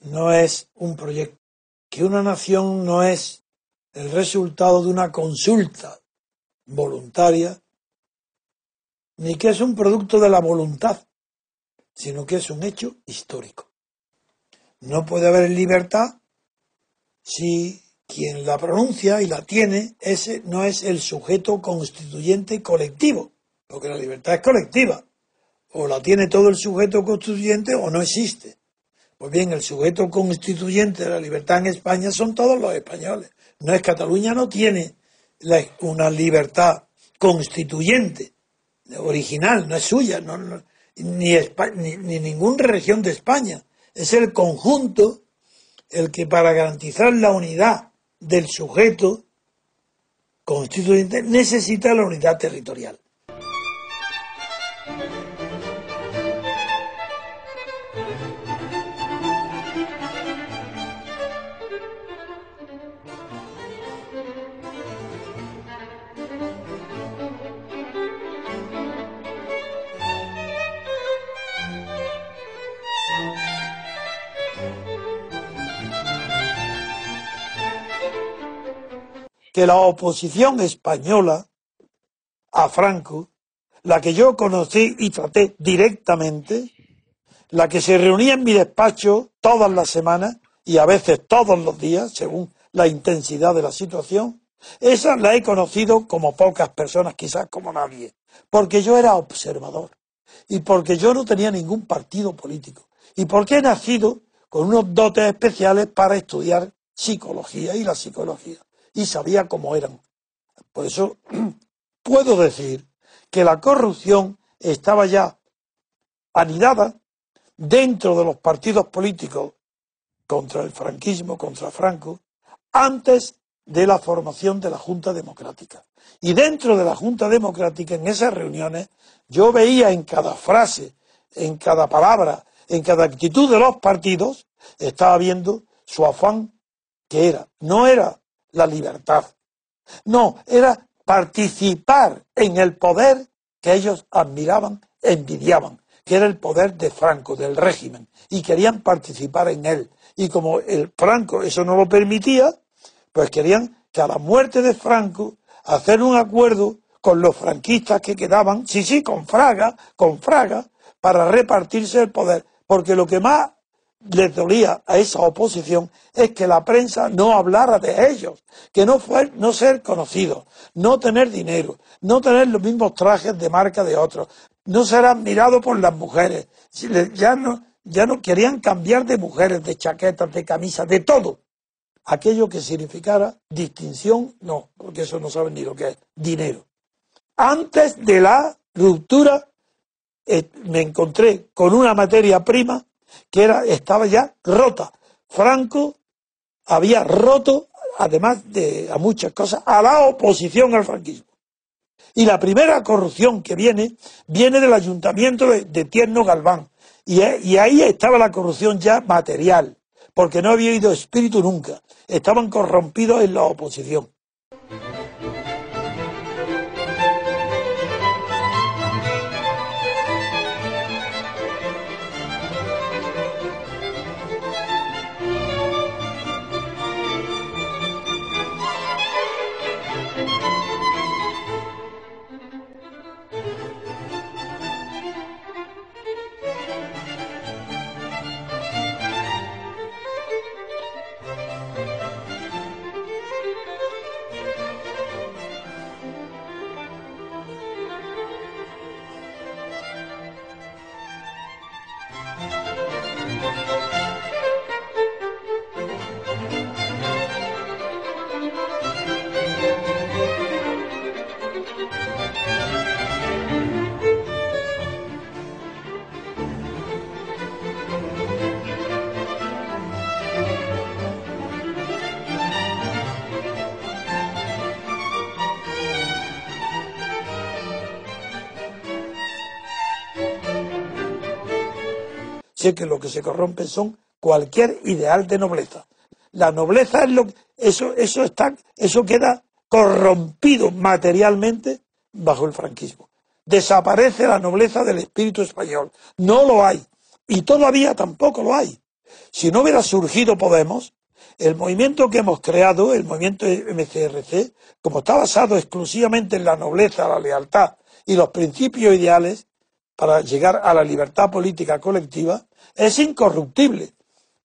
No es un proyecto, que una nación no es el resultado de una consulta voluntaria, ni que es un producto de la voluntad, sino que es un hecho histórico. No puede haber libertad si quien la pronuncia y la tiene ese no es el sujeto constituyente colectivo, porque la libertad es colectiva o la tiene todo el sujeto constituyente o no existe. Pues bien, el sujeto constituyente de la libertad en España son todos los españoles. No es Cataluña, no tiene una libertad constituyente, original, no es suya, ni, ni, ni ninguna región de España. Es el conjunto el que para garantizar la unidad del sujeto constituyente necesita la unidad territorial. Que la oposición española a Franco, la que yo conocí y traté directamente, la que se reunía en mi despacho todas las semanas y a veces todos los días, según la intensidad de la situación, esa la he conocido como pocas personas, quizás como nadie, porque yo era observador y porque yo no tenía ningún partido político. Y porque he nacido con unos dotes especiales para estudiar psicología y la psicología y sabía cómo eran. Por eso puedo decir que la corrupción estaba ya anidada dentro de los partidos políticos contra el franquismo, contra Franco, antes de la formación de la Junta Democrática. Y dentro de la Junta Democrática, en esas reuniones, yo veía en cada frase, en cada palabra, en cada actitud de los partidos, estaba viendo su afán que era, no era la libertad. No, era participar en el poder que ellos admiraban, envidiaban, que era el poder de Franco, del régimen, y querían participar en él. Y como el Franco eso no lo permitía, pues querían que a la muerte de Franco hacer un acuerdo con los franquistas que quedaban, sí, sí, con Fraga, con Fraga, para repartirse el poder. Porque lo que más les dolía a esa oposición es que la prensa no hablara de ellos, que no, fue, no ser conocidos, no tener dinero, no tener los mismos trajes de marca de otros, no ser admirados por las mujeres. Ya no, ya no querían cambiar de mujeres, de chaquetas, de camisas, de todo. Aquello que significara distinción, no, porque eso no saben ni lo que es dinero. Antes de la ruptura eh, me encontré con una materia prima que era, estaba ya rota. Franco había roto, además de a muchas cosas, a la oposición al franquismo. Y la primera corrupción que viene, viene del ayuntamiento de, Tierno Galván. Y, y ahí estaba la corrupción ya material, porque no había ido espíritu nunca. Estaban corrompidos en la oposición. Sé que lo que se corrompe son cualquier ideal de nobleza. La nobleza es lo eso eso está eso queda corrompido materialmente bajo el franquismo. Desaparece la nobleza del espíritu español. No lo hay. Y todavía tampoco lo hay. Si no hubiera surgido Podemos, el movimiento que hemos creado, el movimiento MCRC, como está basado exclusivamente en la nobleza, la lealtad y los principios ideales para llegar a la libertad política colectiva, es incorruptible,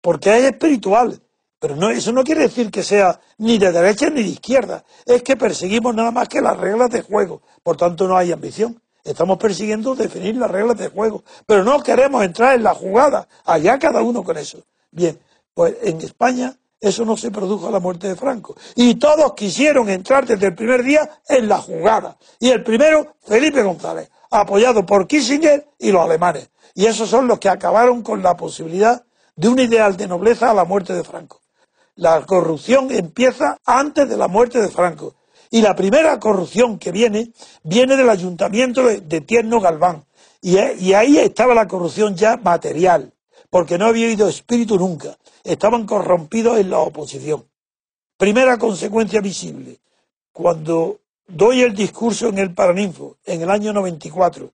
porque es espiritual. Pero no, eso no quiere decir que sea ni de derecha ni de izquierda. Es que perseguimos nada más que las reglas de juego. Por tanto, no hay ambición. Estamos persiguiendo definir las reglas de juego. Pero no queremos entrar en la jugada. Allá cada uno con eso. Bien, pues en España eso no se produjo a la muerte de Franco. Y todos quisieron entrar desde el primer día en la jugada. Y el primero, Felipe González, apoyado por Kissinger y los alemanes. Y esos son los que acabaron con la posibilidad de un ideal de nobleza a la muerte de Franco. La corrupción empieza antes de la muerte de Franco. Y la primera corrupción que viene, viene del ayuntamiento de, Tierno Galván. Y, y ahí estaba la corrupción ya material, porque no había habido espíritu nunca estaban corrompidos en la oposición. Primera consecuencia visible, cuando doy el discurso en el Paraninfo en el año 94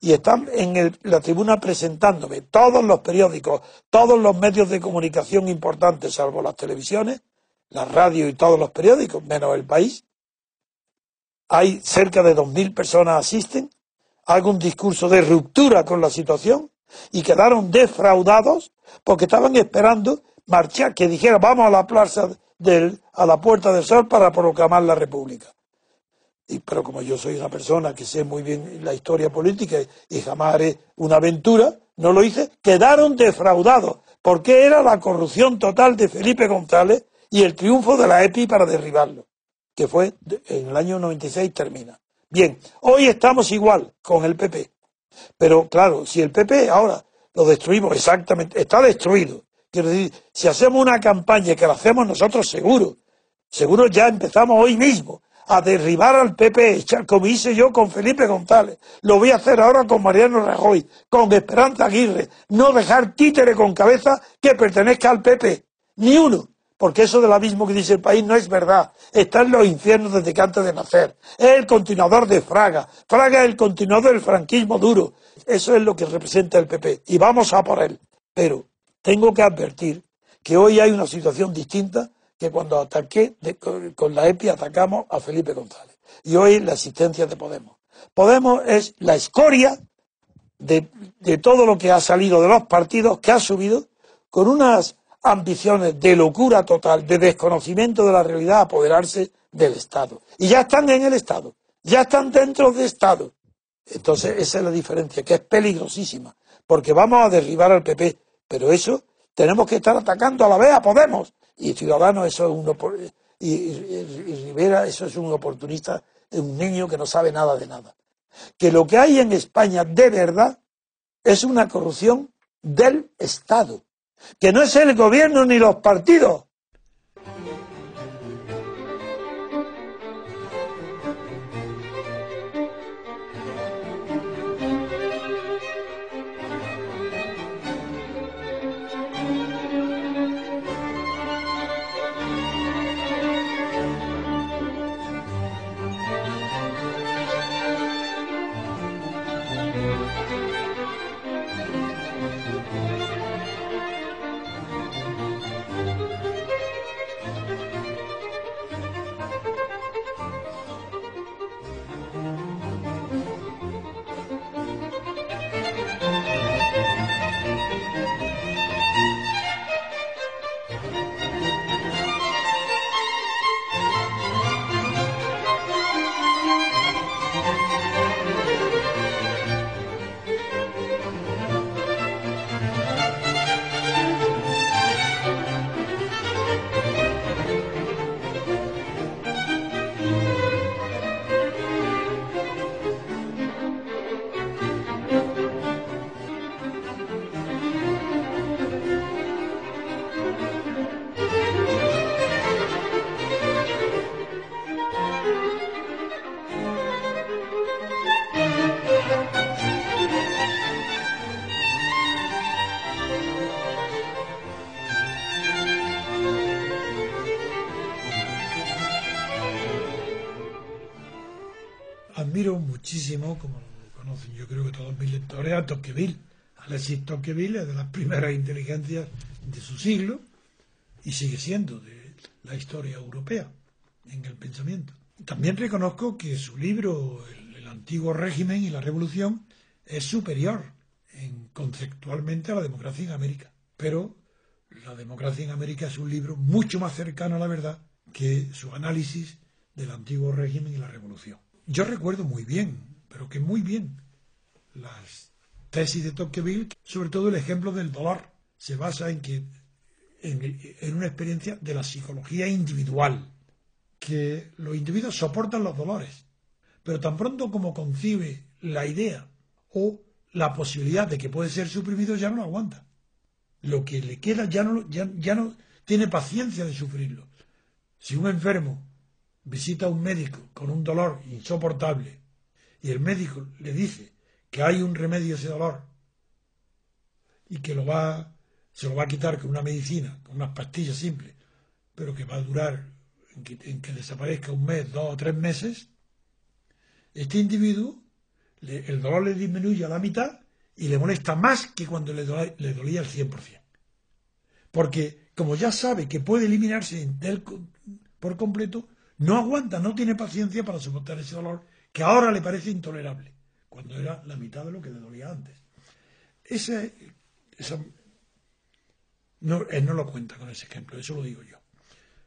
y están en la tribuna presentándome todos los periódicos, todos los medios de comunicación importantes, salvo las televisiones, la radio y todos los periódicos, menos el país, hay cerca de 2.000 personas asisten, hago un discurso de ruptura con la situación y quedaron defraudados porque estaban esperando marchar, que dijera vamos a la plaza del, a la Puerta del Sol para proclamar la República. Y, pero como yo soy una persona que sé muy bien la historia política y, jamás haré una aventura, no lo hice, quedaron defraudados, porque era la corrupción total de Felipe González y el triunfo de la EPI para derribarlo, que fue en el año 96 termina. Bien, hoy estamos igual con el PP, pero claro, si el PP ahora lo destruimos exactamente, está destruido, Quiero decir, si hacemos una campaña que la hacemos nosotros seguro, seguro ya empezamos hoy mismo a derribar al PP, como hice yo con Felipe González. Lo voy a hacer ahora con Mariano Rajoy, con Esperanza Aguirre. No dejar títere con cabeza que pertenezca al PP. Ni uno. Porque eso del abismo que dice el país no es verdad. Está en los infiernos desde que antes de nacer. Es el continuador de Fraga. Fraga es el continuador del franquismo duro. Eso es lo que representa el PP. Y vamos a por él. Pero tengo que advertir que hoy hay una situación distinta que cuando ataqué con la EPI atacamos a Felipe González. Y hoy la existencia de Podemos. Podemos es la escoria de, de todo lo que ha salido de los partidos, que ha subido con unas ambiciones de locura total, de desconocimiento de la realidad, apoderarse del Estado. Y ya están en el Estado, ya están dentro del Estado. Entonces, esa es la diferencia, que es peligrosísima, porque vamos a derribar al PP, pero eso tenemos que estar atacando a la vez a Podemos. Y Ciudadanos, eso es un y, y, Rivera, eso es un oportunista, es un niño que no sabe nada de nada. Que lo que hay en España de verdad es una corrupción del Estado, que no es el gobierno ni los partidos, yo creo que todos mis lectores, a Tocqueville. Alexis Tocqueville es de las primeras inteligencias de su siglo y sigue siendo de la historia europea en el pensamiento. También reconozco que su libro, El, el antiguo régimen y la revolución, es superior en, conceptualmente a la democracia en América. Pero la democracia en América es un libro mucho más cercano a la verdad que su análisis del antiguo régimen y la revolución. Yo recuerdo muy bien, pero que muy bien, las tesis de Tocqueville, sobre todo el ejemplo del dolor. Se basa en que en, una experiencia de la psicología individual, que los individuos soportan los dolores, pero tan pronto como concibe la idea o la posibilidad de que puede ser suprimido, ya no lo aguanta. Lo que le queda ya no, ya, ya no tiene paciencia de sufrirlo. Si un enfermo visita a un médico con un dolor insoportable y el médico le dice que hay un remedio a ese dolor y que lo va, se lo va a quitar con una medicina, con unas pastillas simples, pero que va a durar en que, desaparezca un mes, dos o tres meses, este individuo, el dolor le disminuye a la mitad y le molesta más que cuando le, dolía, le dolía el 100%. Porque como ya sabe que puede eliminarse por completo, no aguanta, no tiene paciencia para soportar ese dolor que ahora le parece intolerable, cuando era la mitad de lo que le dolía antes. Ese, no, él no lo cuenta con ese ejemplo, eso lo digo yo.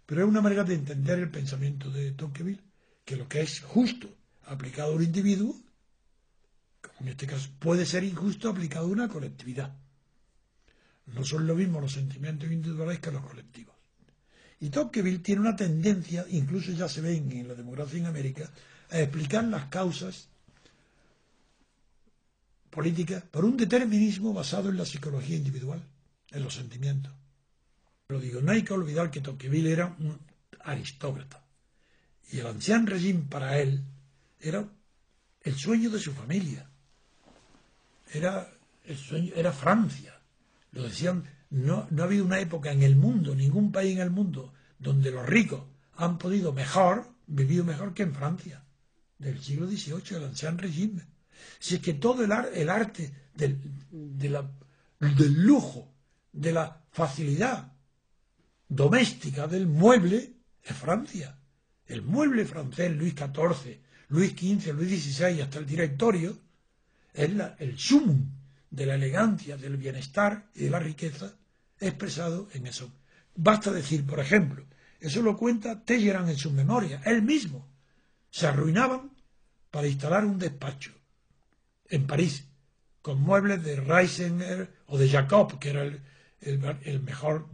Pero es una manera de entender el pensamiento de Tocqueville, que lo que es justo aplicado a un individuo, en este caso puede ser injusto aplicado a una colectividad. No son lo mismo los sentimientos individuales que los colectivos. Y Tocqueville tiene una tendencia, incluso ya se ve en la democracia en América, a explicar las causas políticas por un determinismo basado en la psicología individual, en los sentimientos. Pero digo, no hay que olvidar que Tocqueville era un aristócrata. Y el anciano régimen para él era el sueño de su familia. Era el sueño, era Francia. Lo decían, no, no ha habido una época en el mundo, ningún país en el mundo, donde los ricos han podido mejor, vivido mejor que en Francia, del siglo XVIII, el anciano régimen. Si es que todo el, el arte del, lujo, de la facilidad doméstica del mueble es Francia. El mueble francés, Luis XIV, Luis XV, Luis XVI, hasta el directorio, es la, el sumum de la elegancia, del bienestar y de la riqueza expresado en eso. Basta decir, por ejemplo, eso lo cuenta Telleran en sus memorias, él mismo. Se arruinaban para instalar un despacho en París, con muebles de Reisener o de Jacob, que era el, el, mejor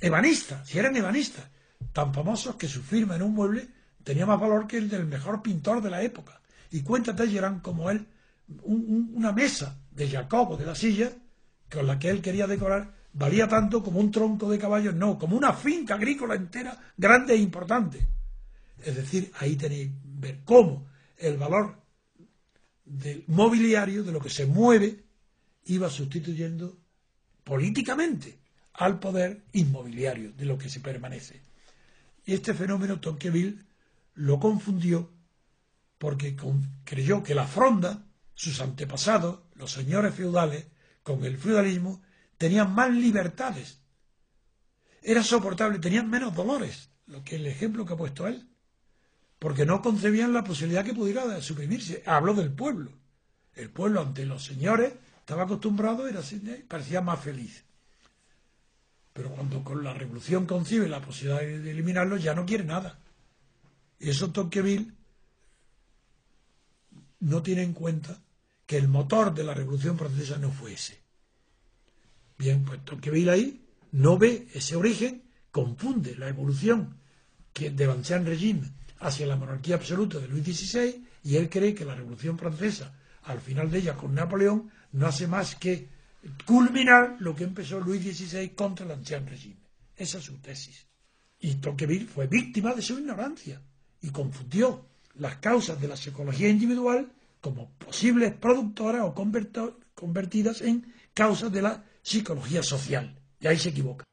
ebanista, si eran ebanistas, tan famosos que su firma en un mueble tenía más valor que el del mejor pintor de la época. Y cuenta Telleran como él, una mesa de Jacob o de la silla, con la que él quería decorar, valía tanto como un tronco de caballo, no, como una finca agrícola entera, grande e importante. Es decir, ahí tenéis ver cómo el valor del mobiliario, de lo que se mueve, iba sustituyendo políticamente al poder inmobiliario, de lo que se permanece. Y este fenómeno Tocqueville lo confundió porque creyó que la fronda, sus antepasados, los señores feudales, con el feudalismo, tenían más libertades. Era soportable, tenían menos dolores, lo que el ejemplo que ha puesto él, porque no concebían la posibilidad que pudiera suprimirse. Habló del pueblo. El pueblo ante los señores estaba acostumbrado, era parecía más feliz. Pero cuando con la revolución concibe la posibilidad de eliminarlo, ya no quiere nada. Y eso Tocqueville no tiene en cuenta que el motor de la revolución francesa no fue ese. Bien, pues Tocqueville ahí no ve ese origen, confunde la evolución que del ancien régimen hacia la monarquía absoluta de Luis XVI y él cree que la Revolución Francesa, al final de ella con Napoleón, no hace más que culminar lo que empezó Luis XVI contra el ancien régimen. Esa es su tesis. Y Tocqueville fue víctima de su ignorancia y confundió las causas de la psicología individual como posibles productoras o convertidas en causas de la psicología social. Y ahí se equivoca.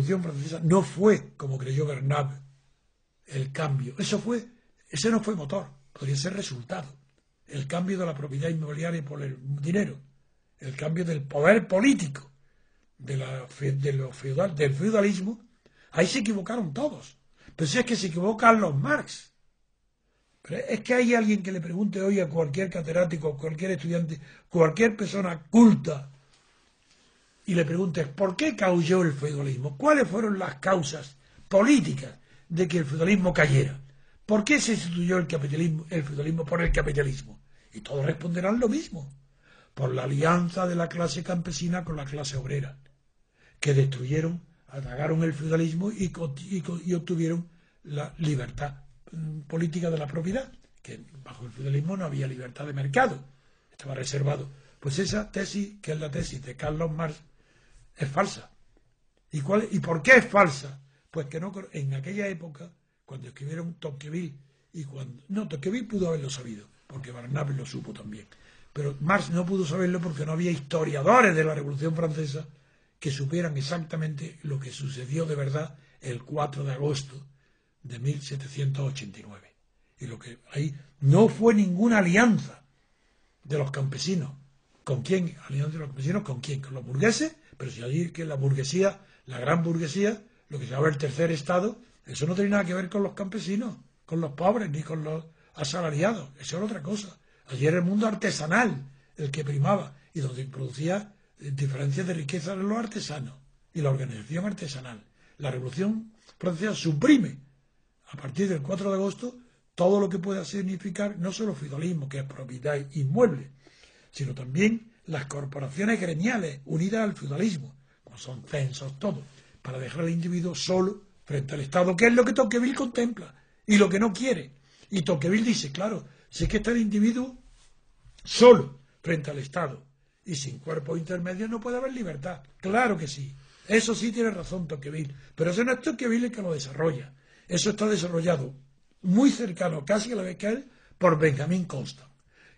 Revolución Francesa no fue, como creyó Bernabe, el cambio. Eso fue, ese no fue motor, podría ser resultado. El cambio de la propiedad inmobiliaria por el dinero, el cambio del poder político, de la, de lo feudal, del feudalismo. Ahí se equivocaron todos. Pero si es que se equivocan los Marx. Pero es que hay alguien que le pregunte hoy a cualquier catedrático, cualquier estudiante, cualquier persona culta y le preguntes por qué cayó el feudalismo, cuáles fueron las causas políticas de que el feudalismo cayera, por qué se sustituyó el capitalismo, el feudalismo por el capitalismo, y todos responderán lo mismo, por la alianza de la clase campesina con la clase obrera, que destruyeron, atagaron el feudalismo y, y obtuvieron la libertad mm, política de la propiedad, que bajo el feudalismo no había libertad de mercado, estaba reservado. Pues esa tesis, que es la tesis de Carlos Marx, es falsa. ¿Y, cuál, ¿Y por qué es falsa? Pues que no en aquella época, cuando escribieron Tocqueville, y cuando. No, Tocqueville pudo haberlo sabido, porque Barnabé lo supo también. Pero Marx no pudo saberlo porque no había historiadores de la Revolución Francesa que supieran exactamente lo que sucedió de verdad el 4 de agosto de 1789. Y lo que ahí no fue ninguna alianza de los campesinos. ¿Con quién? Alianza de los campesinos, ¿con quién? ¿Con los burgueses? Pero si decir que la burguesía, la gran burguesía, lo que se llama el tercer Estado, eso no tiene nada que ver con los campesinos, con los pobres, ni con los asalariados. Eso era otra cosa. Allí era el mundo artesanal el que primaba y donde producía diferencias de riqueza en los artesanos y la organización artesanal. La Revolución Francesa suprime, a partir del 4 de agosto, todo lo que pueda significar no solo feudalismo, que es propiedad inmueble, sino también las corporaciones gremiales unidas al feudalismo, como son censos, todo, para dejar al individuo solo frente al Estado, que es lo que Tocqueville contempla y lo que no quiere. Y Tocqueville dice, claro, si es que está el individuo solo frente al Estado y sin cuerpo intermedio no puede haber libertad. Claro que sí. Eso sí tiene razón Tocqueville. Pero eso no es Tocqueville el que lo desarrolla. Eso está desarrollado muy cercano, casi a la vez que él, por Benjamin Constant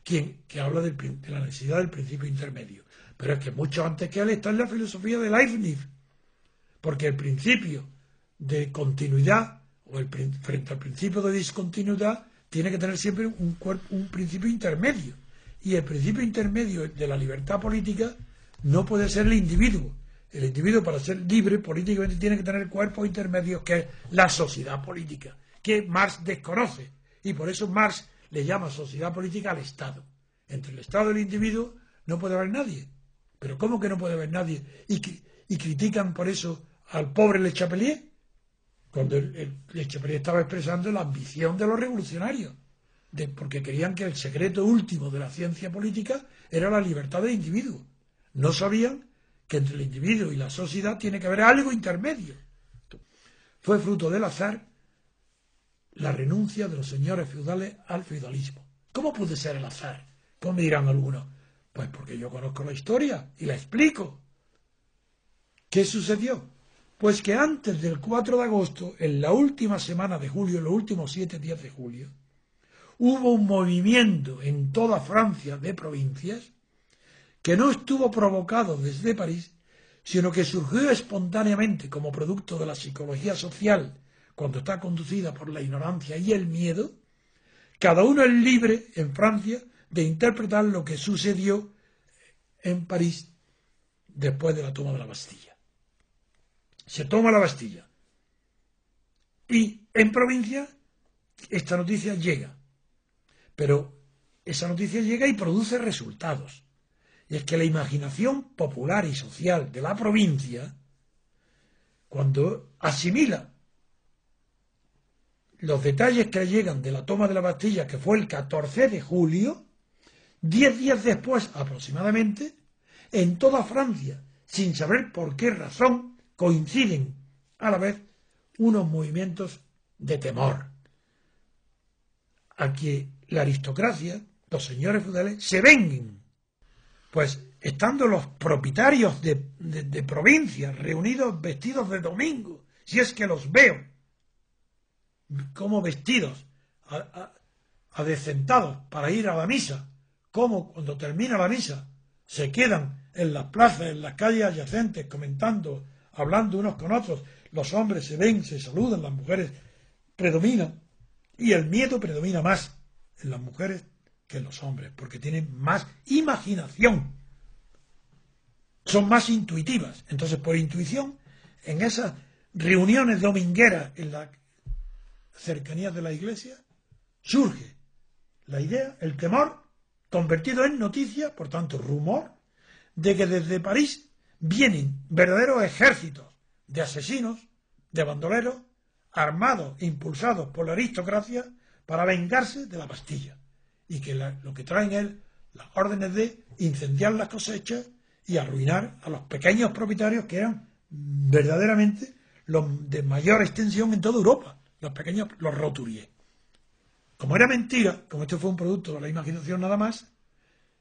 quien, que habla de la necesidad del principio intermedio. Pero es que mucho antes que él está en la filosofía de Leibniz, porque el principio de continuidad o el, frente al principio de discontinuidad tiene que tener siempre un, un principio intermedio. Y el principio intermedio de la libertad política no puede ser el individuo. El individuo para ser libre políticamente tiene que tener cuerpos intermedios que es la sociedad política, que Marx desconoce. Y por eso Marx le llama sociedad política al Estado. Entre el Estado y el individuo no puede haber nadie. Pero ¿cómo que no puede haber nadie? Y, y critican por eso al pobre Le Chapelier, cuando el, Le Chapelier estaba expresando la ambición de los revolucionarios, de, porque querían que el secreto último de la ciencia política era la libertad del individuo. No sabían que entre el individuo y la sociedad tiene que haber algo intermedio. Fue fruto del azar la renuncia de los señores feudales al feudalismo. ¿Cómo puede ser el azar? ¿Cómo me dirán algunos? Pues porque yo conozco la historia y la explico. ¿Qué sucedió? Pues que antes del 4 de agosto, en la última semana de julio, en los últimos siete días de julio, hubo un movimiento en toda Francia de provincias que no estuvo provocado desde París, sino que surgió espontáneamente como producto de la psicología social cuando está conducida por la ignorancia y el miedo, cada uno es libre en Francia de interpretar lo que sucedió en París después de la toma de la Bastilla. Se toma la Bastilla. Y en provincia esta noticia llega. Pero esa noticia llega y produce resultados. Y es que la imaginación popular y social de la provincia cuando asimila los detalles que llegan de la toma de la Bastilla, que fue el 14 de julio, diez días después aproximadamente, en toda Francia, sin saber por qué razón, coinciden a la vez unos movimientos de temor a que la aristocracia, los señores feudales, se venguen. Pues estando los propietarios de, de provincias reunidos vestidos de domingo, si es que los veo, como vestidos, adecentados para ir a la misa, como cuando termina la misa se quedan en las plazas, en las calles adyacentes, comentando, hablando unos con otros, los hombres se ven, se saludan, las mujeres predominan, y el miedo predomina más en las mujeres que en los hombres, porque tienen más imaginación, son más intuitivas. Entonces, por intuición, en esas reuniones domingueras en la cercanías de la iglesia, surge la idea, el temor, convertido en noticia, por tanto rumor, de que desde París vienen verdaderos ejércitos de asesinos, de bandoleros, armados impulsados por la aristocracia para vengarse de la Bastilla. Y que lo que traen es las órdenes de incendiar las cosechas y arruinar a los pequeños propietarios que eran verdaderamente los de mayor extensión en toda Europa los pequeños los roturié. Como era mentira, como esto fue un producto de la imaginación nada más,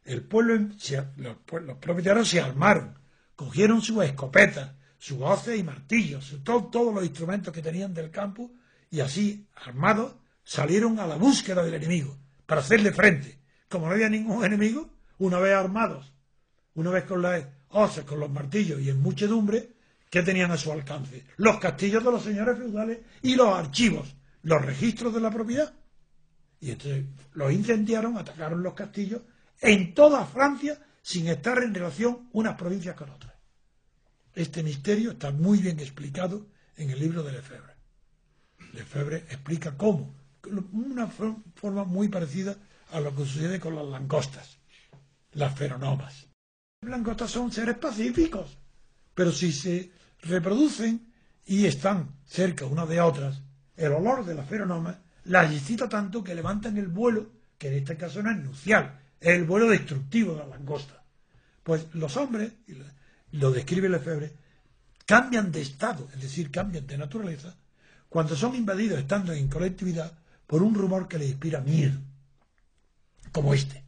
el pueblo, los, propietarios se armaron, cogieron sus escopetas, sus hoces y martillos, todos los instrumentos que tenían del campo, y así, armados, salieron a la búsqueda del enemigo, para hacerle frente. Como no había ningún enemigo, una vez armados, una vez con las hoces, con los martillos y en muchedumbre, que tenían a su alcance? Los castillos de los señores feudales y los archivos, los registros de la propiedad. Y entonces los incendiaron, atacaron los castillos en toda Francia sin estar en relación unas provincias con otras. Este misterio está muy bien explicado en el libro de Lefebvre. Lefebvre explica cómo, una forma muy parecida a lo que sucede con las langostas, las feronomas. Las langostas son seres pacíficos, pero si se reproducen y están cerca unas de otras, el olor de la feronoma las excita tanto que levantan el vuelo, que en este caso no es nucial, es el vuelo destructivo de la langosta. Pues los hombres, lo describe Lefebvre, cambian de estado, es decir, cambian de naturaleza, cuando son invadidos estando en colectividad por un rumor que les inspira miedo, como este.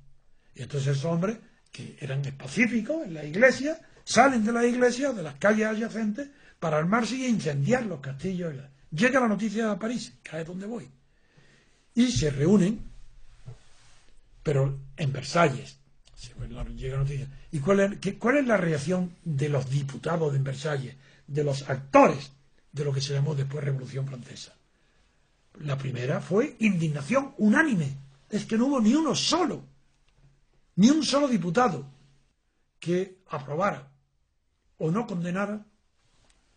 Y entonces esos hombres, que eran pacíficos en la iglesia, Salen de la iglesia, de las calles adyacentes, para armarse y incendiar los castillos. Llega la noticia a París, que es donde voy. Y se reúnen, pero en Versalles. Llega la noticia. ¿Y cuál es, cuál es la reacción de los diputados de Versalles, de los actores de lo que se llamó después Revolución Francesa? La primera fue indignación unánime. Es que no hubo ni uno solo, ni un solo diputado que aprobara o no condenara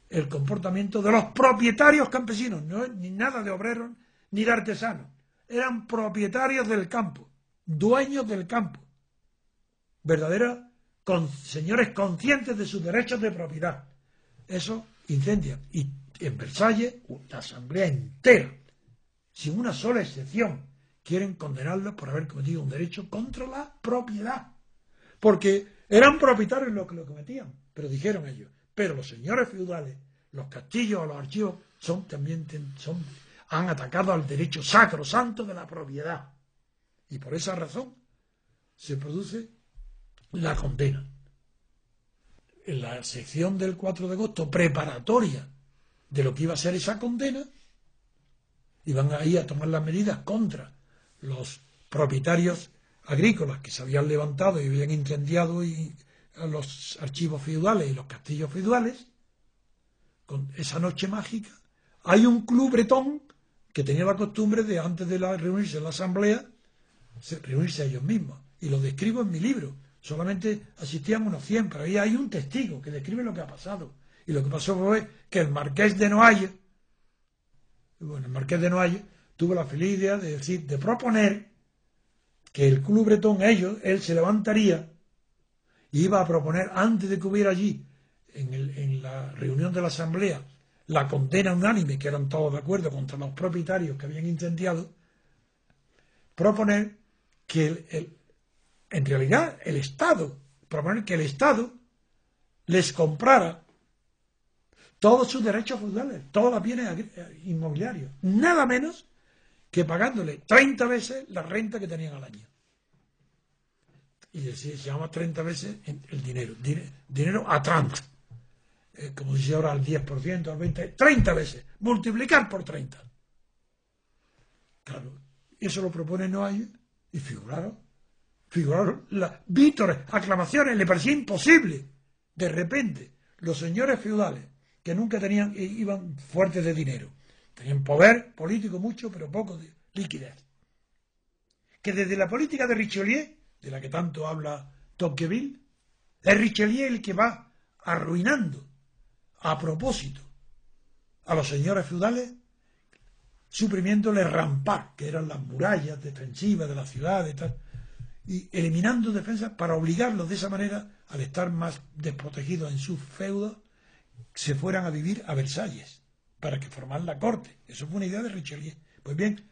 el comportamiento de los propietarios campesinos, no ni nada de obreros ni de artesanos, eran propietarios del campo, dueños del campo, verdaderos con, señores conscientes de sus derechos de propiedad. Eso incendia. Y en Versalles, la asamblea entera, sin una sola excepción, quieren condenarlos por haber cometido un derecho contra la propiedad. Porque eran propietarios los que lo cometían, pero dijeron ellos, pero los señores feudales, los castillos o los archivos son también son, han atacado al derecho sacro, santo de la propiedad. Y por esa razón se produce la condena. En la sección del 4 de agosto, preparatoria de lo que iba a ser esa condena, iban ahí a tomar las medidas contra los propietarios agrícolas que se habían levantado y habían incendiado y, los archivos feudales y los castillos feudales, con esa noche mágica, hay un club bretón que tenía la costumbre de antes de reunirse en la asamblea, reunirse ellos mismos. Y lo describo en mi libro. Solamente asistían unos 100, pero ahí hay un testigo que describe lo que ha pasado. Y lo que pasó fue que el marqués de Noailles, bueno, el marqués de Noailles tuvo la feliz idea de decir, de proponer que el Club Bretón, ellos, él se levantaría y iba a proponer, antes de que hubiera allí, en, la reunión de la Asamblea, la condena unánime, que eran todos de acuerdo contra los propietarios que habían incendiado, proponer que en realidad el Estado, proponer que el Estado les comprara todos sus derechos feudales, todos los bienes inmobiliarios, nada menos que pagándole 30 veces la renta que tenían al año. Y se llama 30 veces el dinero, dinero a 30, eh, como dice ahora al 10%, al 20%, 30 veces, multiplicar por 30. Claro, eso lo propone Noailles y figuraron, figuraron las vítores, aclamaciones, le parecía imposible. De repente, los señores feudales, que nunca tenían, iban fuertes de dinero, tenían poder político mucho, pero poco de liquidez. Que desde la política de Richelieu, de la que tanto habla Tocqueville, es Richelieu el que va arruinando a propósito a los señores feudales suprimiéndole rampar, que eran las murallas defensivas de la ciudad y y eliminando defensas para obligarlos de esa manera, al estar más desprotegidos en sus feudos, se fueran a vivir a Versalles, para que formaran la corte. Eso fue una idea de Richelieu. Pues bien,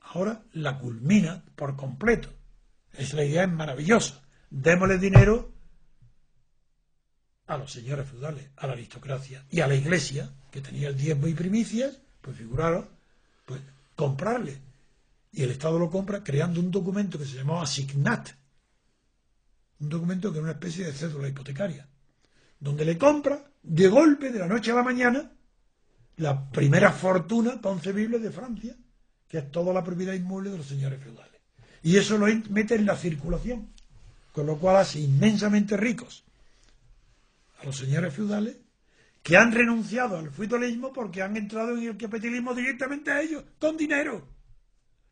ahora la culmina por completo. Es la idea es maravillosa. Démosle dinero a los señores feudales, a la aristocracia y a la iglesia, que tenía el diezmo y primicias, pues figuraros, pues comprarle. Y el Estado lo compra creando un documento que se llamaba Signat, un documento que era una especie de cédula hipotecaria, donde le compra de golpe, de la noche a la mañana, la primera fortuna concebible de Francia, que es toda la propiedad inmueble de los señores feudales. Y eso lo mete en la circulación, con lo cual hace inmensamente ricos a los señores feudales que han renunciado al feudalismo porque han entrado en el capitalismo directamente a ellos, con dinero.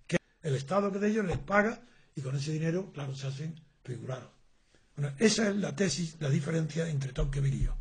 Que el Estado que de ellos les paga y con ese dinero, claro, se hacen figurados. Bueno, esa es la tesis, la diferencia entre Tocqueville y yo.